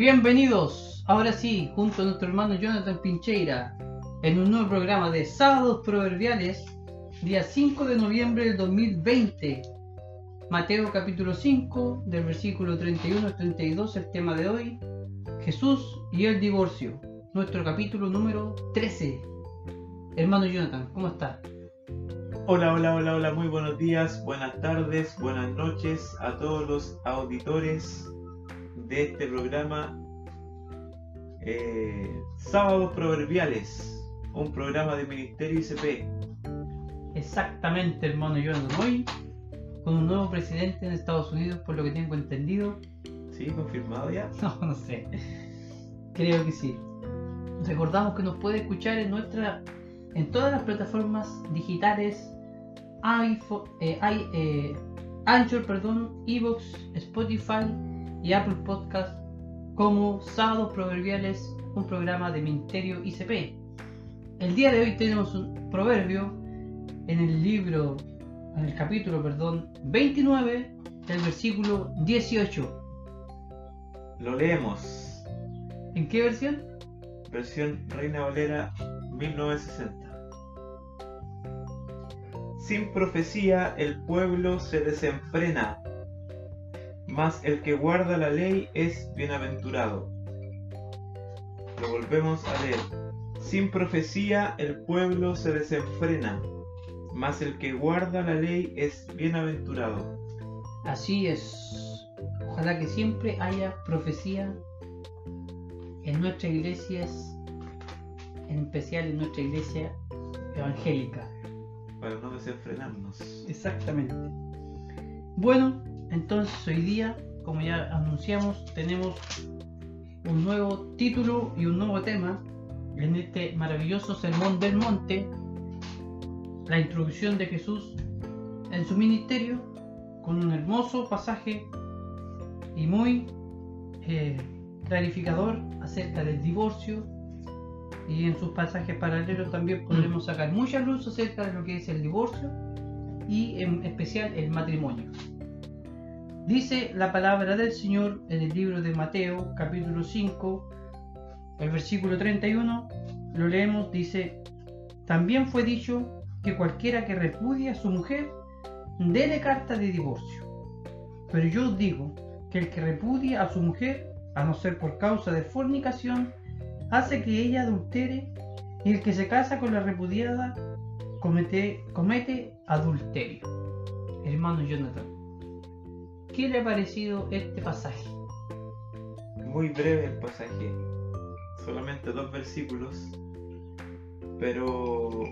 Bienvenidos, ahora sí, junto a nuestro hermano Jonathan Pincheira, en un nuevo programa de Sábados Proverbiales, día 5 de noviembre del 2020. Mateo capítulo 5, del versículo 31 al 32, el tema de hoy, Jesús y el divorcio, nuestro capítulo número 13. Hermano Jonathan, ¿cómo está? Hola, hola, hola, hola, muy buenos días, buenas tardes, buenas noches a todos los auditores de este programa eh, Sábados Proverbiales, un programa de Ministerio ICP. Exactamente, hermano Jonathan, hoy con un nuevo presidente en Estados Unidos, por lo que tengo entendido. ¿Sí? ¿Confirmado ya? No, no sé. Creo que sí. Recordamos que nos puede escuchar en nuestra en todas las plataformas digitales iPhone, eh, eh, Anchor, perdón, Evox, Spotify y Apple Podcast como Sábados Proverbiales, un programa de Ministerio ICP. El día de hoy tenemos un proverbio en el libro, en el capítulo, perdón, 29 del versículo 18. Lo leemos. ¿En qué versión? Versión Reina Valera 1960. Sin profecía el pueblo se desenfrena, mas el que guarda la ley es bienaventurado. Lo volvemos a leer. Sin profecía el pueblo se desenfrena, mas el que guarda la ley es bienaventurado. Así es. Ojalá que siempre haya profecía en nuestras iglesias, en especial en nuestra iglesia evangélica. Para no desenfrenarnos. Exactamente. Bueno, entonces hoy día, como ya anunciamos, tenemos un nuevo título y un nuevo tema en este maravilloso Sermón del Monte, la introducción de Jesús en su ministerio, con un hermoso pasaje y muy eh, clarificador acerca del divorcio y en sus pasajes paralelos también podremos sacar mucha luz acerca de lo que es el divorcio y en especial el matrimonio. Dice la palabra del Señor en el libro de Mateo capítulo 5, el versículo 31, lo leemos, dice, también fue dicho que cualquiera que repudia a su mujer, dele carta de divorcio. Pero yo os digo que el que repudia a su mujer, a no ser por causa de fornicación, hace que ella adultere, y el que se casa con la repudiada comete, comete adulterio. Hermano Jonathan, ¿qué le ha parecido este pasaje? Muy breve el pasaje, solamente dos versículos, pero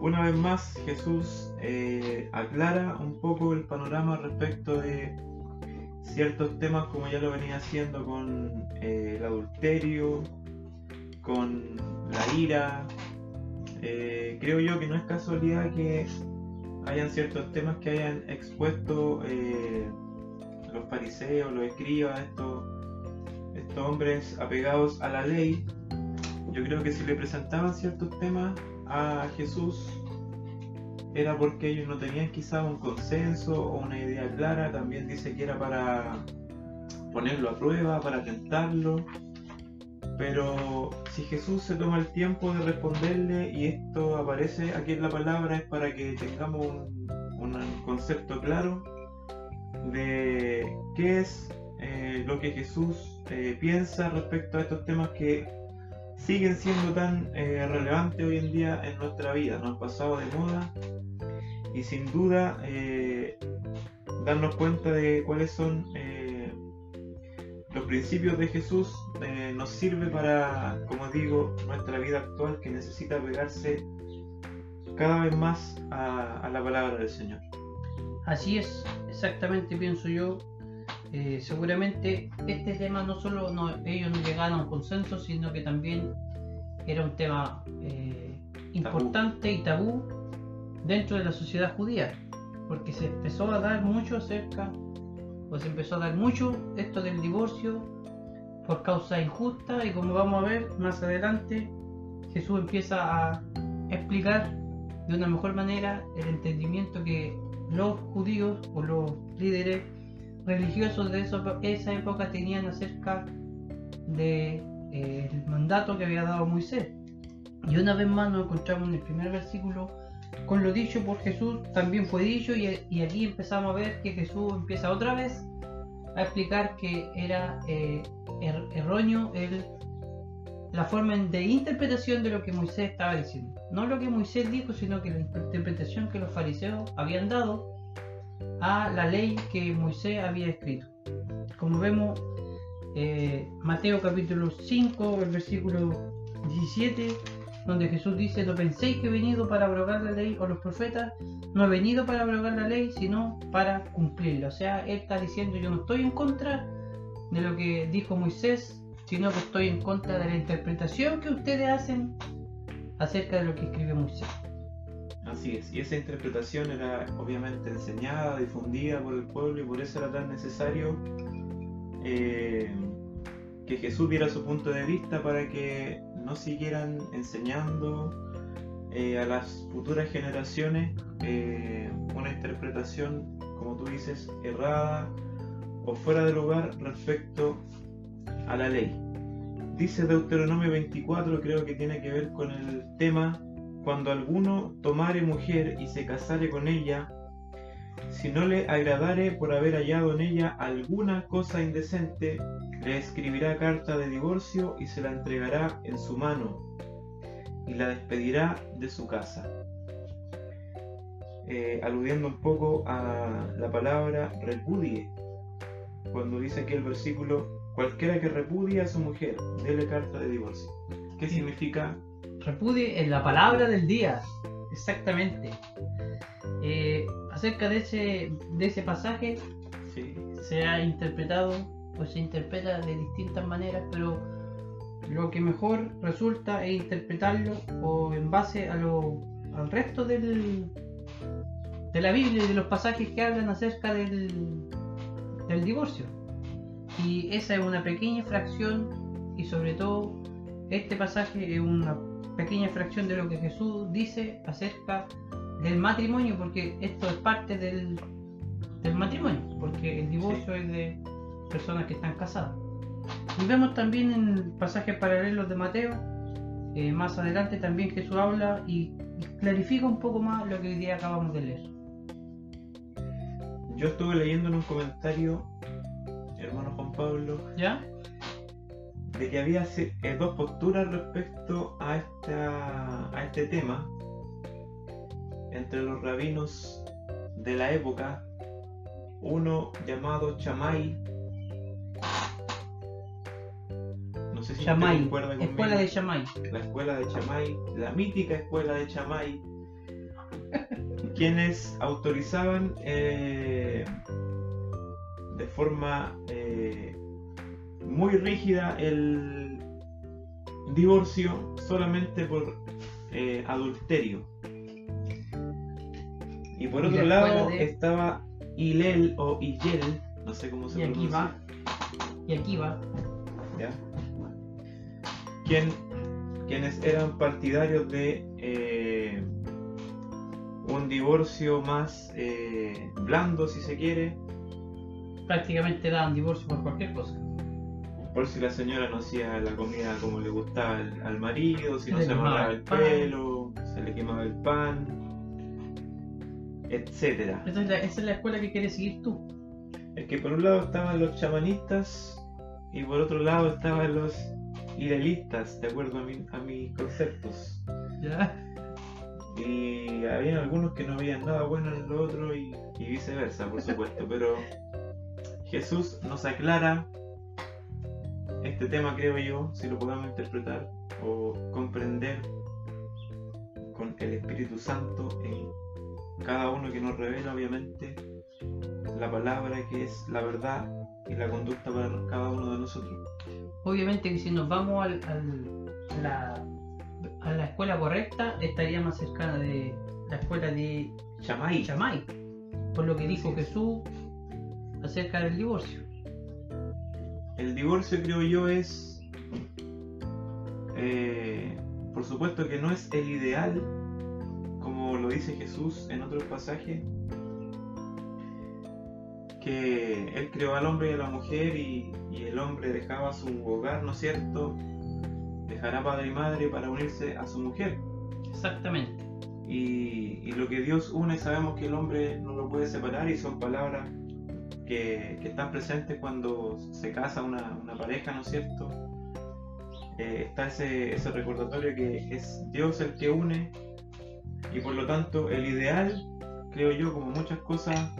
una vez más Jesús eh, aclara un poco el panorama respecto de ciertos temas como ya lo venía haciendo con eh, el adulterio, con la ira. Eh, creo yo que no es casualidad que hayan ciertos temas que hayan expuesto eh, los fariseos, los escribas, estos, estos hombres apegados a la ley. Yo creo que si le presentaban ciertos temas a Jesús era porque ellos no tenían quizá un consenso o una idea clara. También dice que era para ponerlo a prueba, para tentarlo. Pero si Jesús se toma el tiempo de responderle y esto aparece aquí en la palabra es para que tengamos un, concepto claro de qué es eh, lo que Jesús eh, piensa respecto a estos temas que siguen siendo tan eh, relevantes hoy en día en nuestra vida. No han pasado de moda y sin duda darnos cuenta de cuáles son los principios de Jesús eh, nos sirve para, como digo, nuestra vida actual que necesita pegarse cada vez más a, a la palabra del Señor. Así es, exactamente pienso yo. Eh, seguramente este tema no solo no, ellos no llegaron a un consenso, sino que también era un tema eh, importante y tabú dentro de la sociedad judía, porque se empezó a dar mucho acerca, se empezó a dar mucho esto del divorcio por causa injusta y como vamos a ver más adelante, Jesús empieza a explicar de una mejor manera el entendimiento que los judíos o los líderes religiosos de esa época tenían acerca del de, eh, mandato que había dado Moisés. Y una vez más nos encontramos en el primer versículo con lo dicho por Jesús, también fue dicho y, aquí empezamos a ver que Jesús empieza otra vez a explicar que era eh, er, erróneo el, la forma de interpretación de lo que Moisés estaba diciendo. No lo que Moisés dijo, sino que la interpretación que los fariseos habían dado a la ley que Moisés había escrito. Como vemos, eh, Mateo capítulo 5, el versículo 17, donde Jesús dice, no penséis que he venido para abrogar la ley o los profetas, no he venido para abrogar la ley, sino para cumplirla. O sea, Él está diciendo, yo no estoy en contra de lo que dijo Moisés, sino que estoy en contra de la interpretación que ustedes hacen acerca de lo que escribe Moisés. Así es, y esa interpretación era obviamente enseñada, difundida por el pueblo y por eso era tan necesario eh, que Jesús diera su punto de vista para que no siguieran enseñando eh, a las futuras generaciones eh, una interpretación, como tú dices, errada o fuera de lugar respecto a la ley. Dice Deuteronomio 24, creo que tiene que ver con el tema cuando alguno tomare mujer y se casare con ella, si no le agradare por haber hallado en ella alguna cosa indecente, le escribirá carta de divorcio y se la entregará en su mano y la despedirá de su casa. Eh, aludiendo un poco a la palabra repudie, cuando dice aquí el versículo, cualquiera que repudie a su mujer, dele carta de divorcio. ¿Qué significa Repudie en la palabra del día, exactamente. Eh, acerca de ese, de ese pasaje, se ha interpretado, pues se interpreta de distintas maneras, pero lo que mejor resulta es interpretarlo o en base a lo, al resto del, de la Biblia y de los pasajes que hablan acerca del, del divorcio. Y esa es una pequeña fracción y sobre todo este pasaje es una pequeña fracción de lo que Jesús dice acerca del matrimonio, porque esto es parte del, del matrimonio, porque el divorcio es de personas que están casadas. Y vemos también en pasajes paralelos de Mateo, eh, más adelante también Jesús habla y, clarifica un poco más lo que hoy día acabamos de leer. Yo estuve leyendo en un comentario, hermano Juan Pablo, ¿ya? de que había eh, dos posturas respecto a, esta, a este tema entre los rabinos de la época, uno llamado Chamay, Chamay, escuela de Chamay, la escuela de Chamay, la mítica escuela de Chamay, quienes autorizaban eh, de forma eh, muy rígida el divorcio solamente por eh, adulterio. Y por otro lado estaba Hilel o Hillel, no sé cómo se y Aquí va. Y aquí va. ¿Ya? Quienes eran partidarios de eh, un divorcio más eh, blando, si se quiere. Prácticamente daban divorcio por cualquier cosa por si la señora no hacía la comida como le gustaba al, marido, si no se amarraba el, pelo, se le quemaba el pan, etcétera. Esa es, la, escuela que quieres seguir tú. Es que por un lado estaban los chamanistas y por otro lado estaban los idealistas, de acuerdo a, mis conceptos. Ya. Y había algunos que no veían nada bueno en lo otro y viceversa, por supuesto, pero Jesús nos aclara este tema, creo yo, si lo podemos interpretar o comprender con el Espíritu Santo en cada uno que nos revela, obviamente, la palabra que es la verdad y la conducta para cada uno de nosotros. Obviamente que si nos vamos al, la, a la escuela correcta, estaría más cercana de la escuela de Chamay. Chamay por lo que dijo Jesús acerca del divorcio el divorcio creo yo es, eh, por supuesto que no es el ideal, como lo dice Jesús en otros pasajes, que él creó al hombre y a la mujer y, y el hombre dejaba su hogar, ¿no es cierto? Dejará padre y madre para unirse a su mujer. Exactamente. Y, y lo que Dios une sabemos que el hombre no lo puede separar y son palabras que, que están presentes cuando se casa una, una pareja, ¿no es cierto? Eh, está ese, ese recordatorio que es Dios el que une y por lo tanto el ideal, creo yo, como muchas cosas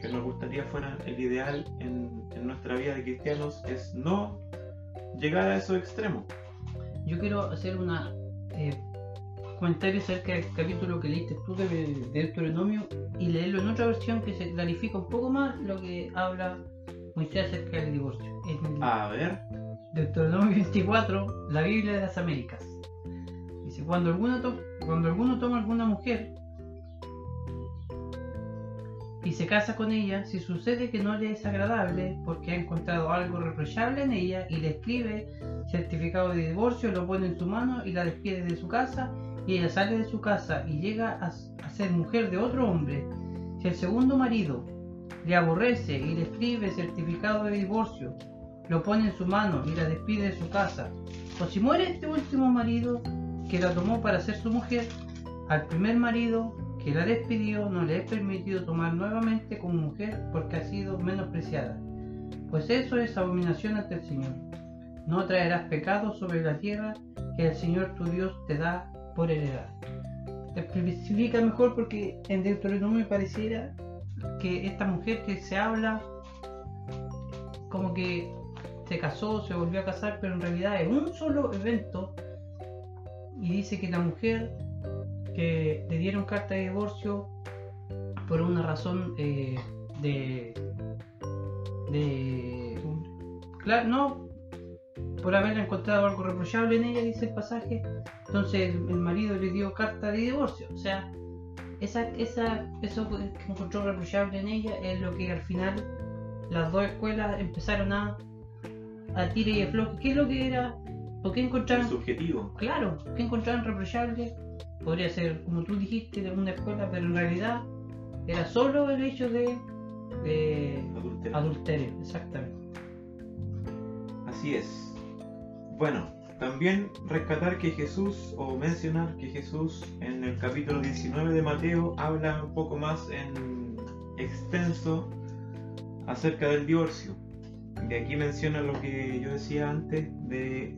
que nos gustaría fueran el ideal en, en nuestra vida de cristianos, es no llegar a esos extremos. Yo quiero hacer una eh, comentario acerca del capítulo que leíste tú de, de Deuteronomio y leerlo en otra versión que se clarifica un poco más lo que habla Moisés acerca del divorcio. En A ver, Deuteronomio 24, la Biblia de las Américas. Dice, cuando, alguna to- cuando alguno toma alguna mujer y se casa con ella, si sucede que no le es agradable porque ha encontrado algo reprochable en ella y le escribe certificado de divorcio, lo pone en su mano y la despide de su casa y ella sale de su casa y llega a, ser mujer de otro hombre, si el segundo marido le aborrece y le escribe certificado de divorcio, lo pone en su mano y la despide de su casa, o si muere este último marido que la tomó para ser su mujer, al primer marido que la despidió no le es permitido tomar nuevamente como mujer porque ha sido menospreciada, pues eso es abominación ante el Señor. No traerás pecado sobre la tierra que el Señor tu Dios te da por heredad. Especifica mejor porque en Deuteronomio pareciera que esta mujer que se habla como que se casó, se volvió a casar, pero en realidad es un solo evento y dice que la mujer que le dieron carta de divorcio por una razón eh, de de claro no por haber encontrado algo reprochable en ella dice el pasaje entonces el, el marido le dio carta de divorcio o sea esa, esa, eso que encontró reprochable en ella es lo que al final las dos escuelas empezaron a, a tira y afloje. ¿Qué es lo que era? ¿Por qué encontraron? subjetivo. Claro, ¿qué encontraron reprochable? Podría ser, como tú dijiste, de una escuela, pero en realidad era solo el hecho de, de Adulterio. adulterio, exactamente. Así es. Bueno, también rescatar que Jesús, o mencionar que Jesús en el capítulo 19 de Mateo habla un poco más en extenso acerca del divorcio. De aquí menciona lo que yo decía antes de,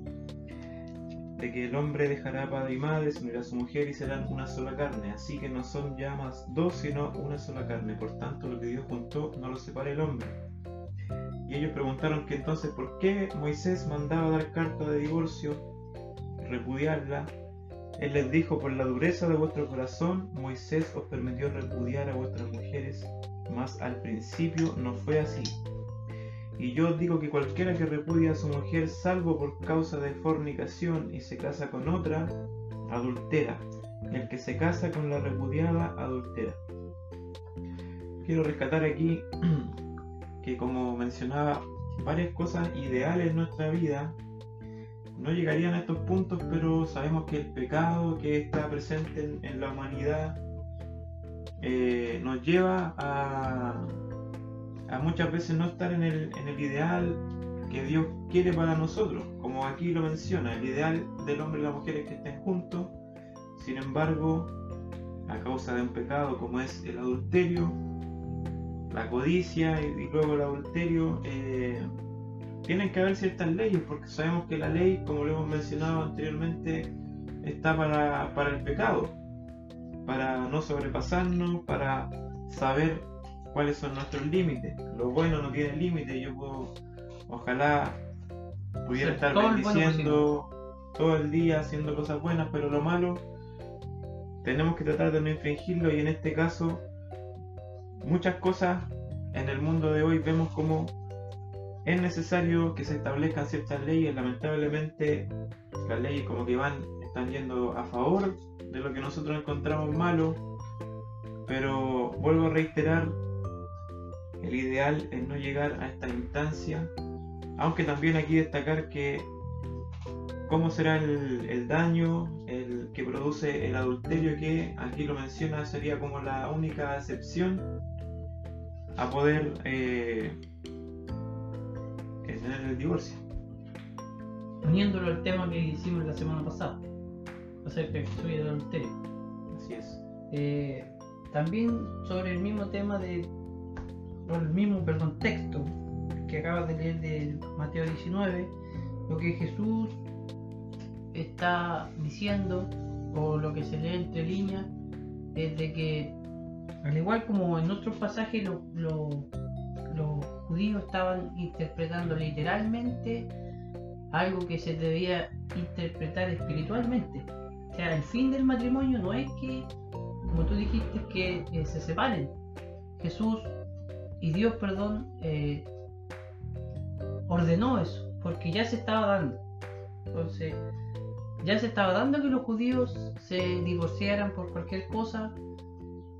de que el hombre dejará padre y madre, se unirá a su mujer y serán una sola carne. Así que no son ya más dos, sino una sola carne. Por tanto, lo que Dios juntó no lo separa el hombre. Y ellos preguntaron que entonces por qué Moisés mandaba dar carta de divorcio, repudiarla. Él les dijo, por la dureza de vuestro corazón, Moisés os permitió repudiar a vuestras mujeres, mas al principio no fue así. Y yo digo que cualquiera que repudia a su mujer, salvo por causa de fornicación y se casa con otra, adultera. El que se casa con la repudiada, adultera. Quiero rescatar aquí que como mencionaba, varias cosas ideales en nuestra vida no llegarían a estos puntos, pero sabemos que el pecado que está presente en, en la humanidad eh, nos lleva a, a muchas veces no estar en el, en el ideal que Dios quiere para nosotros, como aquí lo menciona, el ideal del hombre y la mujer es que estén juntos, sin embargo, a causa de un pecado como es el adulterio, la codicia y, luego el adulterio, eh, tienen que haber ciertas leyes, porque sabemos que la ley, como lo hemos mencionado anteriormente, está para, para el pecado, para no sobrepasarnos, para saber cuáles son nuestros límites. Lo bueno no tiene límite, yo puedo, ojalá pudiera estar todo el bueno bendiciendo todo el día haciendo cosas buenas, pero lo malo tenemos que tratar de no infringirlo y en este caso muchas cosas en el mundo de hoy vemos como es necesario que se establezcan ciertas leyes, lamentablemente las leyes como que van, están yendo a favor de lo que nosotros encontramos malo, pero vuelvo a reiterar, el ideal es no llegar a esta instancia, aunque también aquí destacar que cómo será el, el daño el que produce el adulterio que aquí lo menciona sería como la única excepción a poder eh, tener el divorcio. Uniéndolo al tema que hicimos la semana pasada, acerca de Jesús y el adulterio. Así es. Eh, también sobre el mismo tema de, o el mismo, perdón, texto que acabas de leer de Mateo 19, lo que Jesús está diciendo, o lo que se lee entre líneas, es de que, al igual como en otros pasajes, lo- lo- los judíos estaban interpretando literalmente algo que se debía interpretar espiritualmente. O sea, el fin del matrimonio no es que, como tú dijiste, que eh, se separen. Jesús y Dios, perdón, eh, ordenó eso, porque ya se estaba dando. Entonces, ya se estaba dando que los judíos se divorciaran por cualquier cosa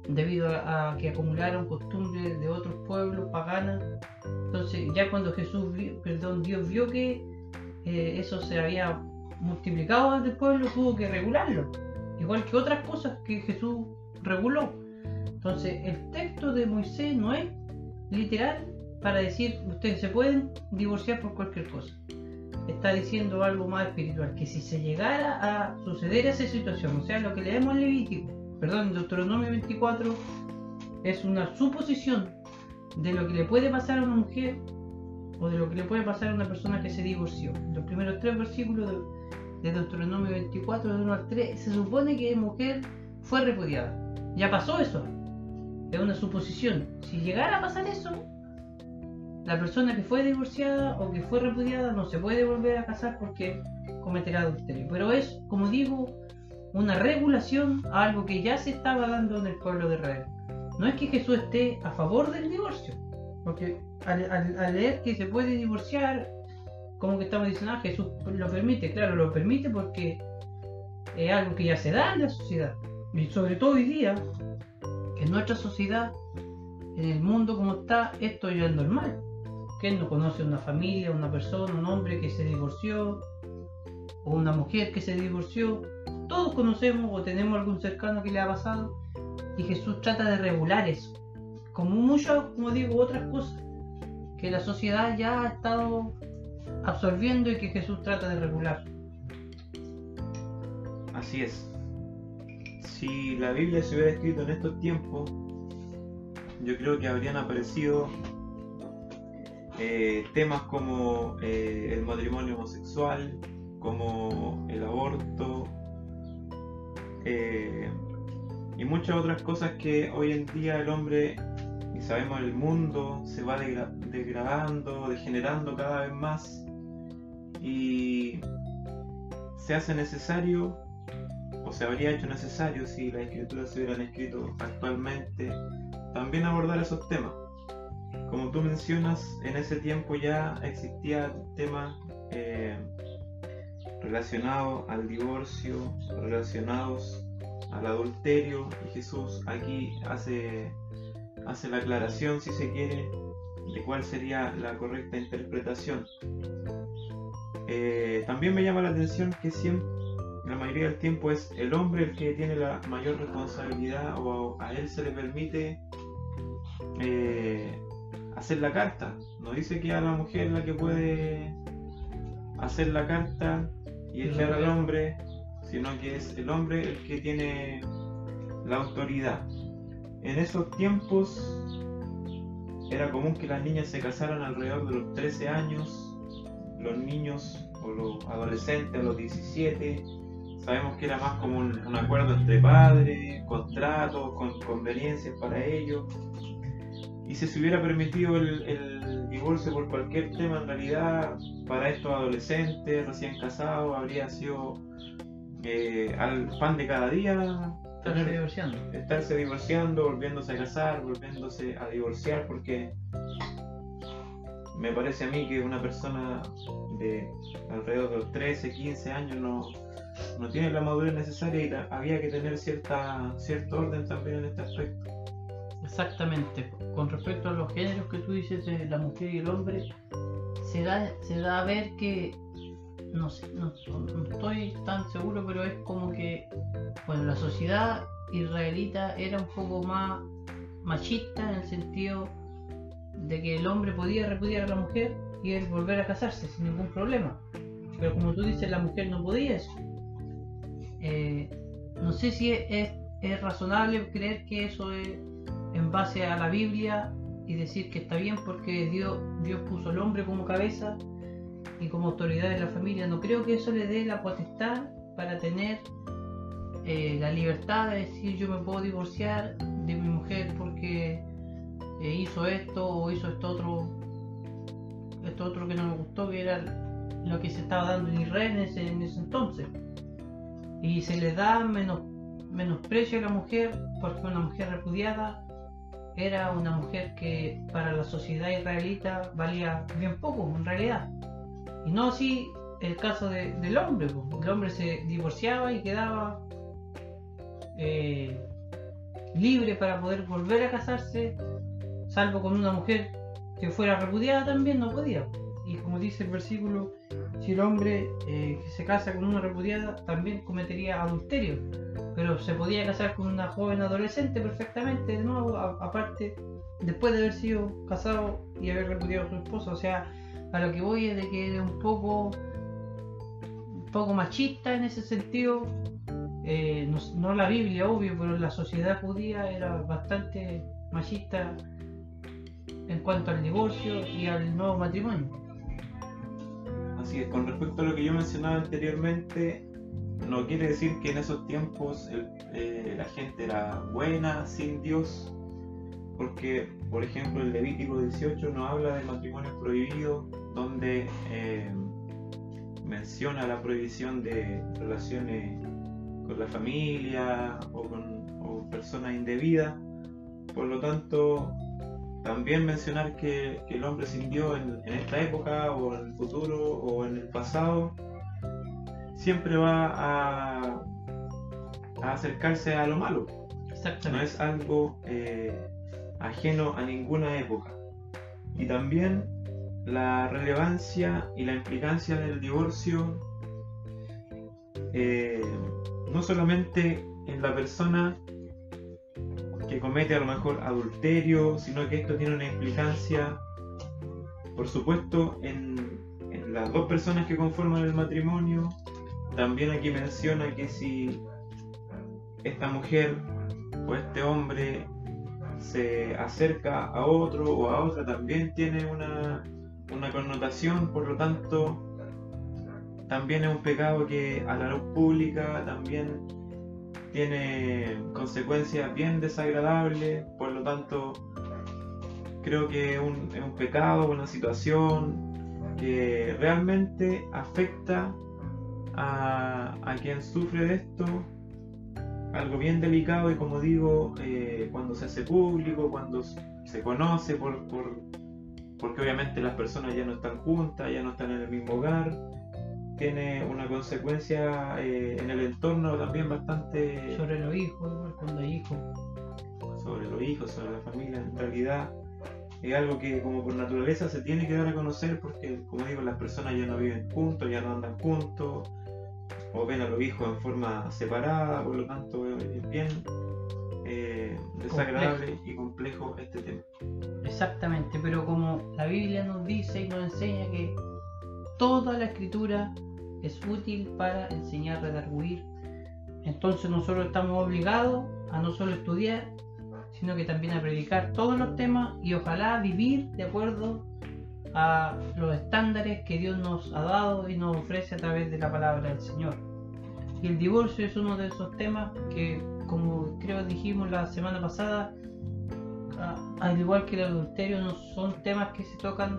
debido a, que acumularon costumbres de otros pueblos paganas. Entonces, ya cuando Jesús, vio- perdón, Dios vio que eh, eso se había multiplicado ante el pueblo, tuvo que regularlo. Igual que otras cosas que Jesús reguló. Entonces, el texto de Moisés no es literal para decir ustedes se pueden divorciar por cualquier cosa. Está diciendo algo más espiritual, que si se llegara a suceder esa situación, o sea, lo que leemos en Levítico, perdón, en Deuteronomio 24, es una suposición de lo que le puede pasar a una mujer o de lo que le puede pasar a una persona que se divorció. Los primeros tres versículos de, de Deuteronomio 24, de 1 al 3, se supone que mujer fue repudiada. Ya pasó eso. Es una suposición. Si llegara a pasar eso, la persona que fue divorciada o que fue repudiada no se puede volver a casar porque cometerá adulterio. Pero es, como digo, una regulación a algo que ya se estaba dando en el pueblo de Israel. No es que Jesús esté a favor del divorcio, porque al, al- leer que se puede divorciar, como que estamos diciendo, ah, Jesús lo permite, claro, lo permite porque es algo que ya se da en la sociedad. Y sobre todo hoy día, en nuestra sociedad, en el mundo como está, esto ya es normal. ¿Quién no conoce una familia, una persona, un hombre que se divorció? O una mujer que se divorció. Todos conocemos o tenemos algún cercano que le ha pasado. Y Jesús trata de regular eso. Como muchas, como digo, otras cosas que la sociedad ya ha estado absorbiendo y que Jesús trata de regular. Así es. Si la Biblia se hubiera escrito en estos tiempos, yo creo que habrían aparecido eh, temas como eh, el matrimonio homosexual, como el aborto eh, y muchas otras cosas que hoy en día el hombre, y sabemos el mundo, se va degra- degradando, degenerando cada vez más y se hace necesario se habría hecho necesario si las escrituras se hubieran escrito actualmente también abordar esos temas. Como tú mencionas, en ese tiempo ya existía temas eh, relacionados al divorcio, relacionados al adulterio, y Jesús aquí hace, hace la aclaración, si se quiere, de cuál sería la correcta interpretación. Eh, también me llama la atención que siempre, la mayoría del tiempo es el hombre el que tiene la mayor responsabilidad o a él se le permite eh, hacer la carta. No dice que a la mujer la que puede hacer la carta y echar al hombre, sino que es el hombre el que tiene la autoridad. En esos tiempos era común que las niñas se casaran alrededor de los 13 años, los niños o los adolescentes a los 17. Sabemos que era más como un, un acuerdo entre padres, contratos, con conveniencias para ellos. Y si se hubiera permitido el, el divorcio por cualquier tema, en realidad para estos adolescentes recién casados habría sido eh, al pan de cada día Estarse divorciando. estarse divorciando, volviéndose a casar, volviéndose a divorciar, porque me parece a mí que una persona de alrededor de los 13, 15 años no, no tiene la madurez necesaria y había que tener cierta, cierto orden también en este aspecto. Exactamente. Con respecto a los géneros que tú dices de la mujer y el hombre, se da, se da a ver que, no sé, no, no estoy tan seguro, pero es como que, bueno, la sociedad israelita era un poco más machista en el sentido de que el hombre podía repudiar a la mujer y él volver a casarse sin ningún problema. Pero como tú dices, la mujer no podía eso. Eh, no sé si es, es, razonable creer que eso es en base a la Biblia y decir que está bien porque Dios, Dios puso al hombre como cabeza y como autoridad de la familia. No creo que eso le dé la potestad para tener eh, la libertad de decir yo me puedo divorciar de mi mujer porque eh, hizo esto o hizo esto otro, esto otro que no me gustó, que era lo que se estaba dando en Israel en ese, en ese entonces. Y se le da menos, menosprecio a la mujer porque una mujer repudiada era una mujer que para la sociedad israelita valía bien poco en realidad. Y no así el caso del hombre. El hombre se divorciaba y quedaba eh, libre para poder volver a casarse, salvo con una mujer que fuera repudiada también, no podía. Y como dice el versículo, si el hombre eh, se casa con una repudiada también cometería adulterio, pero se podía casar con una joven adolescente perfectamente, de nuevo, aparte, después de haber sido casado y haber repudiado a su esposa. O sea, a lo que voy es de que es un poco, un poco machista en ese sentido. Eh, no, la Biblia, obvio, pero la sociedad judía era bastante machista en cuanto al divorcio y al nuevo matrimonio. Con respecto a lo que yo mencionaba anteriormente, no quiere decir que en esos tiempos eh, la gente era buena sin Dios, porque, por ejemplo, el Levítico 18 no habla de matrimonios prohibidos, donde eh, menciona la prohibición de relaciones con la familia o con personas indebidas. Por lo tanto, también mencionar que, el hombre sin Dios en, esta época o en el futuro o en el pasado siempre va a, acercarse a lo malo. No es algo eh, ajeno a ninguna época. Y también la relevancia y la implicancia del divorcio eh, no solamente en la persona que comete a lo mejor adulterio, sino que esto tiene una implicancia, por supuesto, en, las dos personas que conforman el matrimonio. También aquí menciona que si esta mujer o este hombre se acerca a otro o a otra, también tiene una, una connotación, por lo tanto, también es un pecado que a la luz pública también tiene consecuencias bien desagradables, por lo tanto creo que es un, es un pecado, una situación que realmente afecta a, a, quien sufre de esto, algo bien delicado y como digo, eh, cuando se hace público, cuando se conoce, por, por, porque obviamente las personas ya no están juntas, ya no están en el mismo hogar, tiene una consecuencia eh, en el entorno también bastante... Sobre los hijos, cuando hay hijos. Sobre los hijos, sobre la familia, en realidad es algo que como por naturaleza se tiene que dar a conocer porque, como digo, las personas ya no viven juntos, ya no andan juntos, o ven a los hijos en forma separada, por lo tanto es bien eh, desagradable y complejo este tema. Exactamente, pero como la Biblia nos dice y nos enseña que toda la escritura es útil para enseñar, redarguir. Entonces nosotros estamos obligados a no solo estudiar, sino que también a predicar todos los temas y ojalá vivir de acuerdo a los estándares que Dios nos ha dado y nos ofrece a través de la palabra del Señor. Y el divorcio es uno de esos temas que, como creo dijimos la semana pasada, al igual que el adulterio, no son temas que se tocan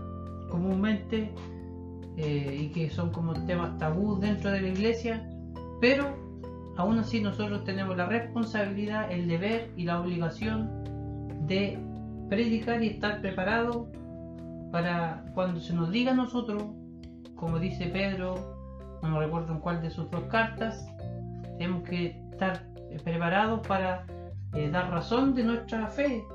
comúnmente eh, y que son como temas tabú dentro de la iglesia, pero aún así nosotros tenemos la responsabilidad, el deber y la obligación de predicar y estar preparados para cuando se nos diga a nosotros, como dice Pedro, no me recuerdo en cuál de sus dos cartas, tenemos que estar preparados para eh, dar razón de nuestra fe,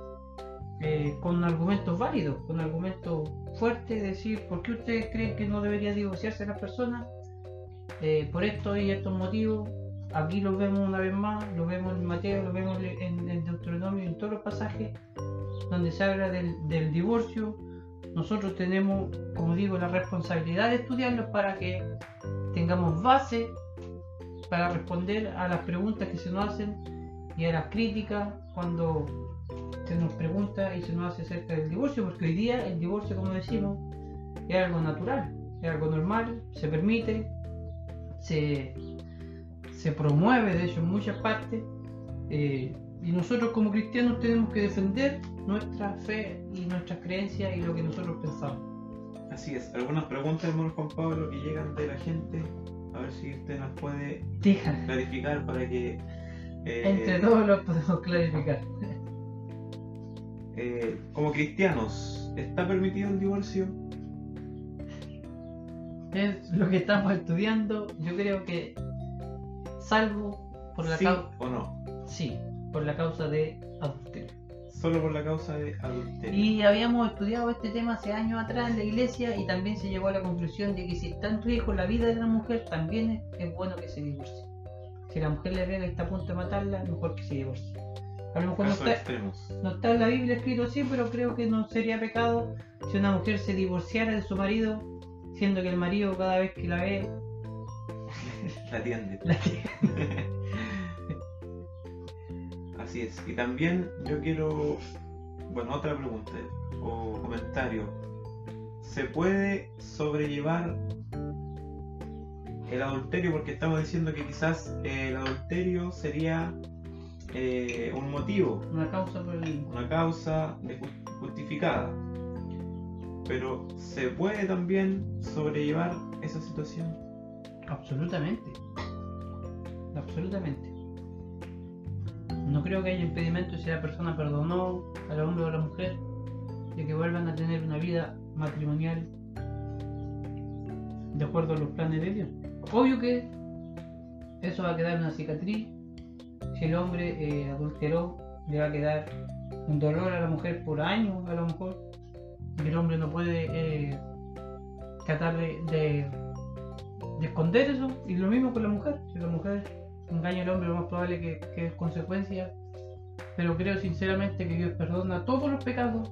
eh, con argumentos válidos, con argumentos fuertes, decir por qué ustedes creen que no debería divorciarse la persona, eh, por esto y estos motivos. Aquí lo vemos una vez más, lo vemos en Mateo, lo vemos en, en Deuteronomio, en todos los pasajes, donde se habla del, del divorcio, nosotros tenemos, como digo, la responsabilidad de estudiarlos para que tengamos base para responder a las preguntas que se nos hacen y a las críticas cuando se nos pregunta y se nos hace acerca del divorcio, porque hoy día el divorcio, como decimos, es algo natural, es algo normal, se permite, se, se promueve, de hecho, en muchas partes, eh, y nosotros como cristianos tenemos que defender nuestra fe y nuestras creencias y lo que nosotros pensamos. Así es, algunas preguntas, hermano Juan Pablo, que llegan de la gente, a ver si usted nos puede clarificar para que... eh, entre todos lo podemos clarificar. Eh, como cristianos, ¿está permitido el divorcio? Es lo que estamos estudiando, yo creo que salvo por la ¿Sí causa... o no? Sí, por la causa de adulterio. Solo por la causa de adulterio. Y habíamos estudiado este tema hace años atrás en la iglesia y también se llegó a la conclusión de que si está en riesgo la vida de la mujer, también es, es bueno que se divorcie. Si la mujer le pega y está a punto de matarla, mejor que se divorcie. A lo mejor no está, extremos. no está en la Biblia escrito así, pero creo que no sería pecado si una mujer se divorciara de su marido, siendo que el marido cada vez que la ve, La atiende. la Así es. Y también yo quiero, bueno, otra pregunta o comentario. ¿Se puede sobrellevar el adulterio? Porque estamos diciendo que quizás el adulterio sería eh, un motivo, una causa por el... una causa justificada. Pero ¿se puede también sobrellevar esa situación? Absolutamente. Absolutamente. No creo que haya impedimento si la persona perdonó al hombre o a la mujer de que vuelvan a tener una vida matrimonial de acuerdo a los planes de Dios. Obvio que eso va a quedar una cicatriz. El hombre eh, adulteró, le va a quedar un dolor a la mujer por años, a lo mejor. Y el hombre no puede eh, tratar de, de de esconder eso y lo mismo con la mujer si la mujer engaña al hombre lo más probable que, que es consecuencia pero creo sinceramente que Dios perdona todos los pecados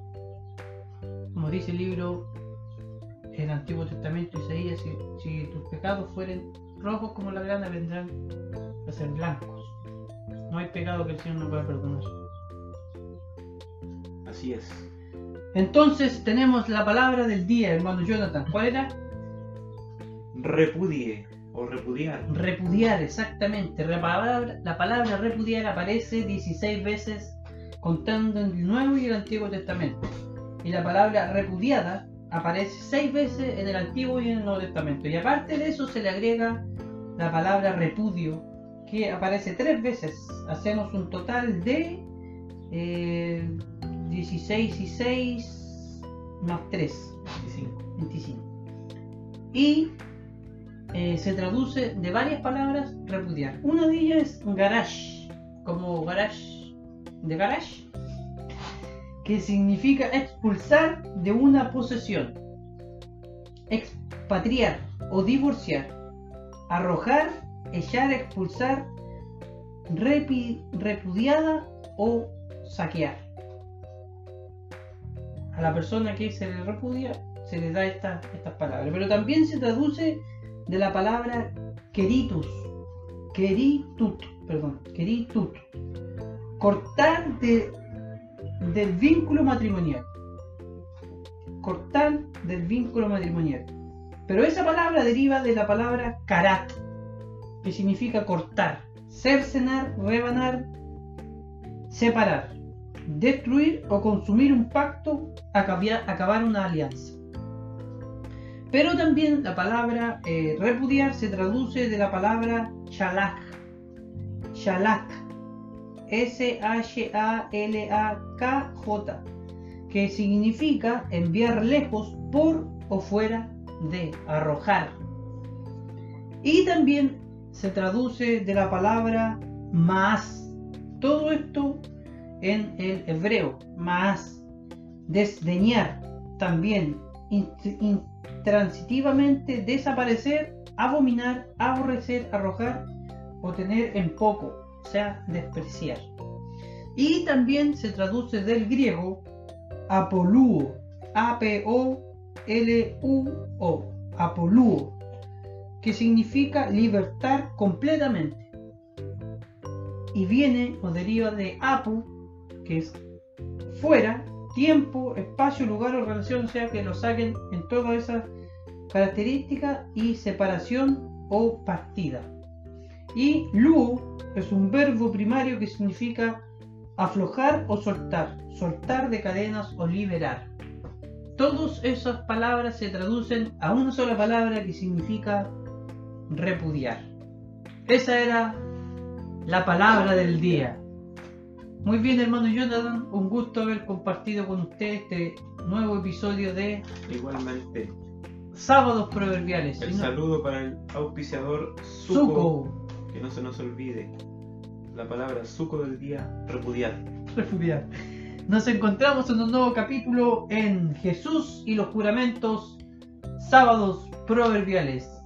como dice el libro el Antiguo Testamento Isaías si, si tus pecados fueren rojos como la grana vendrán a ser blancos no hay pecado que el Señor no pueda perdonar Así es. entonces tenemos la palabra del día hermano Jonathan ¿cuál era? Repudie o repudiar. Repudiar, exactamente. La palabra, la palabra repudiar aparece 16 veces contando en el Nuevo y el Antiguo Testamento. Y la palabra repudiada aparece 6 veces en el Antiguo y en el Nuevo Testamento. Y aparte de eso se le agrega la palabra repudio, que aparece 3 veces. Hacemos un total de eh, 16 y 6 más 3. 25. 25. Y eh, se traduce de varias palabras repudiar. Una de ellas es garage, como garage de garage, que significa expulsar de una posesión, expatriar o divorciar, arrojar, echar, expulsar, repudiada o saquear. A la persona que se le repudia se le da esta- estas palabras. Pero también se traduce de la palabra queritus, queritut, perdón, queritut, cortar de, del vínculo matrimonial. Cortar del vínculo matrimonial. Pero esa palabra deriva de la palabra karat, que significa cortar, cercenar, rebanar, separar, destruir o consumir un pacto, acabar, una alianza. Pero también la palabra eh, repudiar se traduce de la palabra shalak. Shalak. S-H-A-L-A-K-J. Que significa enviar lejos por o fuera de, arrojar. Y también se traduce de la palabra más. Todo esto en el hebreo. Más. Desdeñar. También. int- intransitivamente desaparecer, abominar, aborrecer, arrojar o tener en poco, o sea, despreciar. Y también se traduce del griego apoluo, A-P-O-L-U-O, apoluo, que significa libertar completamente. Y viene o deriva de apu, que es fuera, tiempo, espacio, lugar o relación, o sea que lo saquen en todas esas características y separación o partida. Y lu es un verbo primario que significa aflojar o soltar, soltar de cadenas o liberar. Todas esas palabras se traducen a una sola palabra que significa repudiar. Esa era la palabra del día. Muy bien, hermano Jonathan, un gusto haber compartido con usted este nuevo episodio de Igualmente. Sábados Proverbiales. El saludo para el auspiciador Suco, que no se nos olvide. La palabra suco del día, repudiar. Refugiar. Nos encontramos en un nuevo capítulo en Jesús y los juramentos, sábados proverbiales.